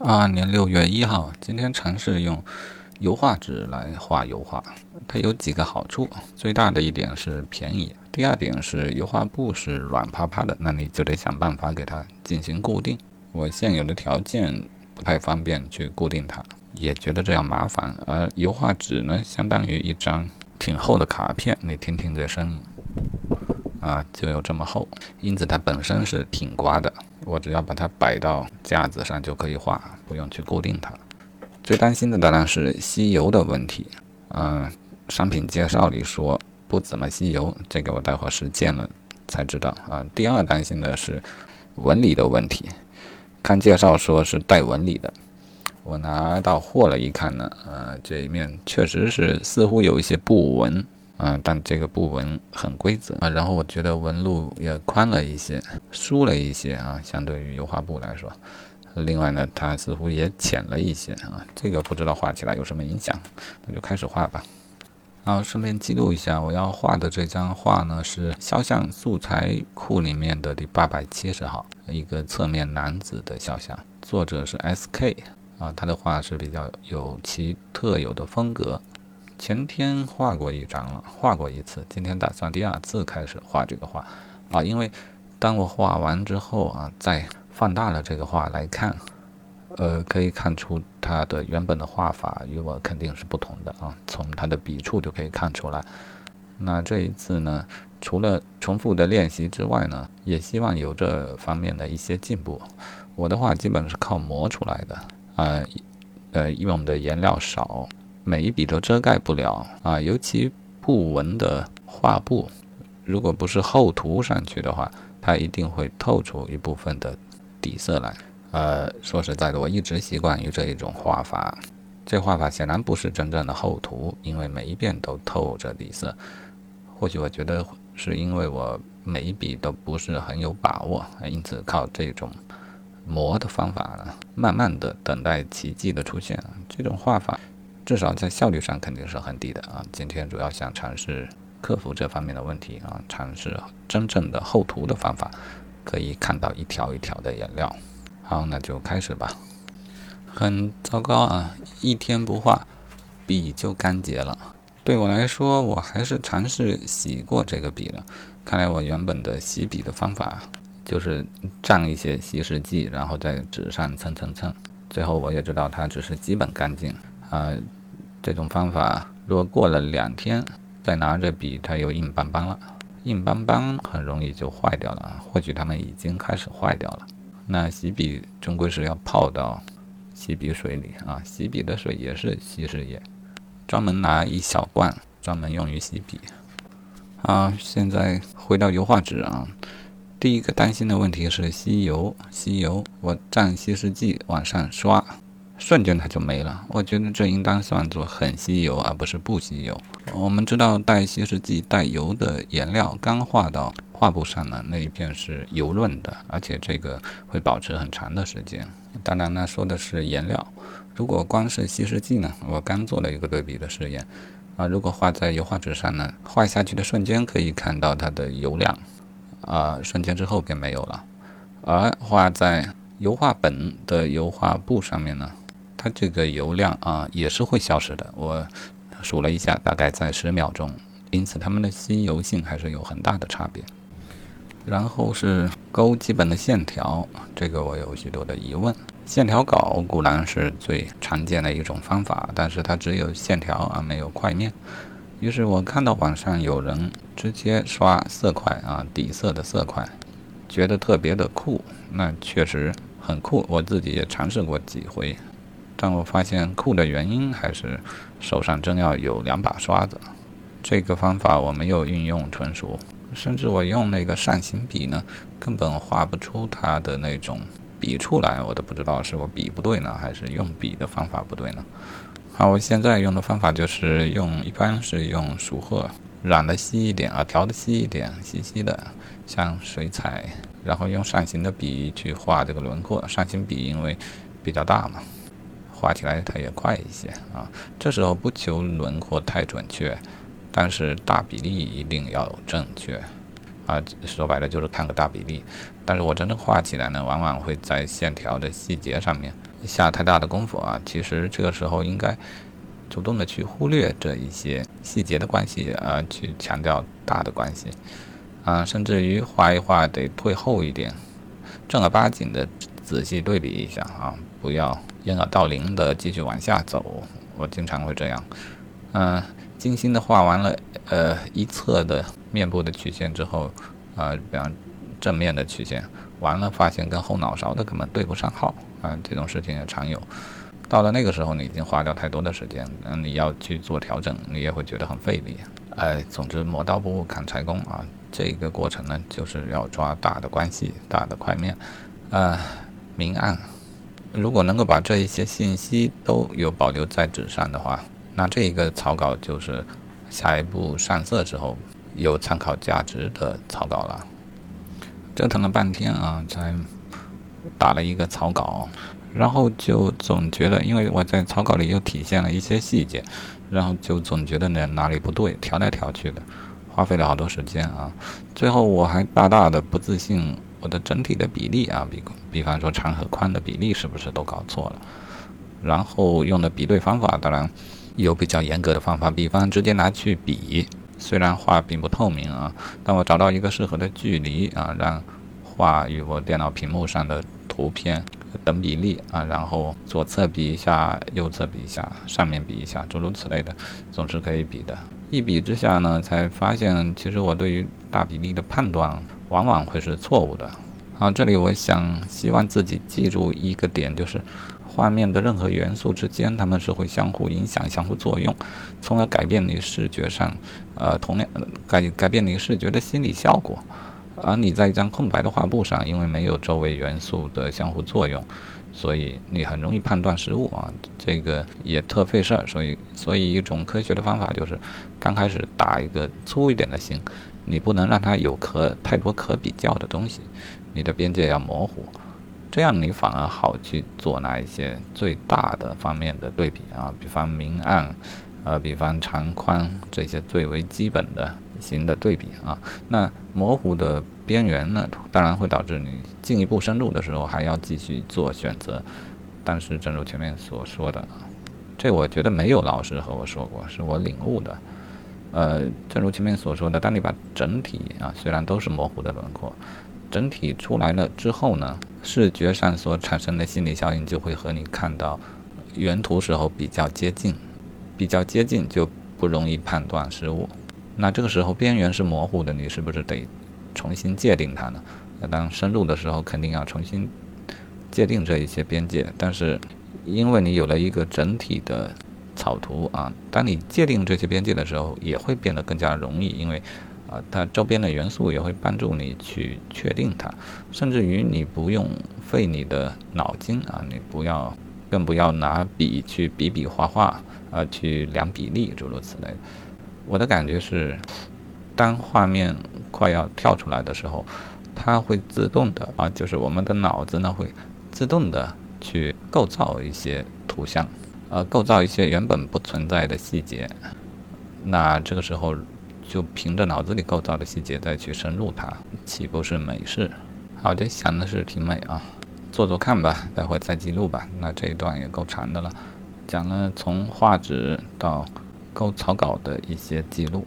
二二年六月一号，今天尝试用油画纸来画油画，它有几个好处。最大的一点是便宜，第二点是油画布是软趴趴的，那你就得想办法给它进行固定。我现有的条件不太方便去固定它，也觉得这样麻烦。而油画纸呢，相当于一张挺厚的卡片，你听听这声音，啊，就有这么厚，因此它本身是挺刮的。我只要把它摆到架子上就可以画，不用去固定它。最担心的当然是吸油的问题。嗯，商品介绍里说不怎么吸油，这个我待会儿实践了才知道啊。第二担心的是纹理的问题，看介绍说是带纹理的，我拿到货了一看呢，呃，这一面确实是似乎有一些布纹。嗯，但这个布纹很规则啊，然后我觉得纹路也宽了一些，疏了一些啊，相对于油画布来说。另外呢，它似乎也浅了一些啊，这个不知道画起来有什么影响，那就开始画吧。然后顺便记录一下，我要画的这张画呢是肖像素材库里面的第八百七十号，一个侧面男子的肖像，作者是 S.K. 啊，他的画是比较有其特有的风格。前天画过一张了，画过一次，今天打算第二次开始画这个画，啊，因为当我画完之后啊，再放大了这个画来看，呃，可以看出它的原本的画法与我肯定是不同的啊，从它的笔触就可以看出来。那这一次呢，除了重复的练习之外呢，也希望有这方面的一些进步。我的画基本是靠磨出来的，啊，呃，用的颜料少。每一笔都遮盖不了啊，尤其布纹的画布，如果不是厚涂上去的话，它一定会透出一部分的底色来。呃，说实在的，我一直习惯于这一种画法，这画法显然不是真正的厚涂，因为每一遍都透着底色。或许我觉得是因为我每一笔都不是很有把握，因此靠这种磨的方法呢，慢慢的等待奇迹的出现。这种画法。至少在效率上肯定是很低的啊！今天主要想尝试克服这方面的问题啊，尝试真正的厚涂的方法，可以看到一条一条的颜料。好，那就开始吧。很糟糕啊！一天不画，笔就干结了。对我来说，我还是尝试洗过这个笔了。看来我原本的洗笔的方法就是蘸一些稀释剂，然后在纸上蹭蹭蹭。最后我也知道它只是基本干净。啊，这种方法如果过了两天再拿着笔，它又硬邦邦了，硬邦邦很容易就坏掉了。或许它们已经开始坏掉了。那洗笔终归是要泡到洗笔水里啊，洗笔的水也是稀释液，专门拿一小罐，专门用于洗笔。啊，现在回到油画纸啊，第一个担心的问题是吸油，吸油，我蘸稀释剂往上刷。瞬间它就没了，我觉得这应当算作很吸油，而不是不吸油。我们知道带稀释剂、带油的颜料刚画到画布上呢，那一片是油润的，而且这个会保持很长的时间。当然呢，说的是颜料。如果光是稀释剂呢，我刚做了一个对比的试验啊，如果画在油画纸上呢，画下去的瞬间可以看到它的油量，啊，瞬间之后便没有了。而画在油画本的油画布上面呢？它这个油量啊也是会消失的，我数了一下，大概在十秒钟，因此它们的吸油性还是有很大的差别。然后是勾基本的线条，这个我有许多的疑问。线条稿固然是最常见的一种方法，但是它只有线条而没有块面。于是我看到网上有人直接刷色块啊，底色的色块，觉得特别的酷，那确实很酷，我自己也尝试过几回。但我发现酷的原因还是手上真要有两把刷子。这个方法我没有运用纯熟，甚至我用那个扇形笔呢，根本画不出它的那种笔触来。我都不知道是我笔不对呢，还是用笔的方法不对呢。好，我现在用的方法就是用，一般是用熟褐染的稀一点啊，调的稀一点，稀稀的，像水彩，然后用扇形的笔去画这个轮廓。扇形笔因为比较大嘛。画起来它也快一些啊，这时候不求轮廓太准确，但是大比例一定要正确啊。说白了就是看个大比例。但是我真正画起来呢，往往会在线条的细节上面下太大的功夫啊。其实这个时候应该主动的去忽略这一些细节的关系，呃，去强调大的关系，啊，甚至于画一画得退后一点，正儿八经的仔细对比一下啊，不要掩耳盗铃的继续往下走。我经常会这样，嗯，精心的画完了，呃，一侧的面部的曲线之后，啊，比方正面的曲线。完了，发现跟后脑勺的根本对不上号啊，这种事情也常有。到了那个时候，你已经花掉太多的时间，嗯，你要去做调整，你也会觉得很费力。哎，总之磨刀不误砍柴工啊，这个过程呢，就是要抓大的关系、大的块面，呃，明暗。如果能够把这一些信息都有保留在纸上的话，那这一个草稿就是下一步上色之后有参考价值的草稿了。折腾了半天啊，才打了一个草稿，然后就总觉得，因为我在草稿里又体现了一些细节，然后就总觉得呢哪里不对，调来调去的，花费了好多时间啊。最后我还大大的不自信，我的整体的比例啊，比比方说长和宽的比例是不是都搞错了？然后用的比对方法，当然有比较严格的方法，比方直接拿去比。虽然画并不透明啊，但我找到一个适合的距离啊，让画与我电脑屏幕上的图片等比例啊，然后左侧比一下，右侧比一下，上面比一下，诸如此类的，总是可以比的。一比之下呢，才发现其实我对于大比例的判断往往会是错误的。啊，这里我想希望自己记住一个点，就是。画面的任何元素之间，它们是会相互影响、相互作用，从而改变你视觉上，呃，同样改改变你视觉的心理效果。而你在一张空白的画布上，因为没有周围元素的相互作用，所以你很容易判断失误啊，这个也特费事儿。所以，所以一种科学的方法就是，刚开始打一个粗一点的形，你不能让它有可太多可比较的东西，你的边界要模糊。这样你反而好去做那一些最大的方面的对比啊，比方明暗，呃，比方长宽这些最为基本的型的对比啊。那模糊的边缘呢，当然会导致你进一步深入的时候还要继续做选择。但是正如前面所说的，这我觉得没有老师和我说过，是我领悟的。呃，正如前面所说的，当你把整体啊，虽然都是模糊的轮廓。整体出来了之后呢，视觉上所产生的心理效应就会和你看到原图时候比较接近，比较接近就不容易判断失误。那这个时候边缘是模糊的，你是不是得重新界定它呢？那当深入的时候肯定要重新界定这一些边界，但是因为你有了一个整体的草图啊，当你界定这些边界的时候也会变得更加容易，因为。啊，它周边的元素也会帮助你去确定它，甚至于你不用费你的脑筋啊，你不要，更不要拿笔去比比划划啊，去量比例诸如此类。我的感觉是，当画面快要跳出来的时候，它会自动的啊，就是我们的脑子呢会自动的去构造一些图像，呃，构造一些原本不存在的细节。那这个时候。就凭着脑子里构造的细节再去深入它，岂不是美事？好的，想的是挺美啊，做做看吧，待会再记录吧。那这一段也够长的了，讲了从画纸到勾草稿的一些记录。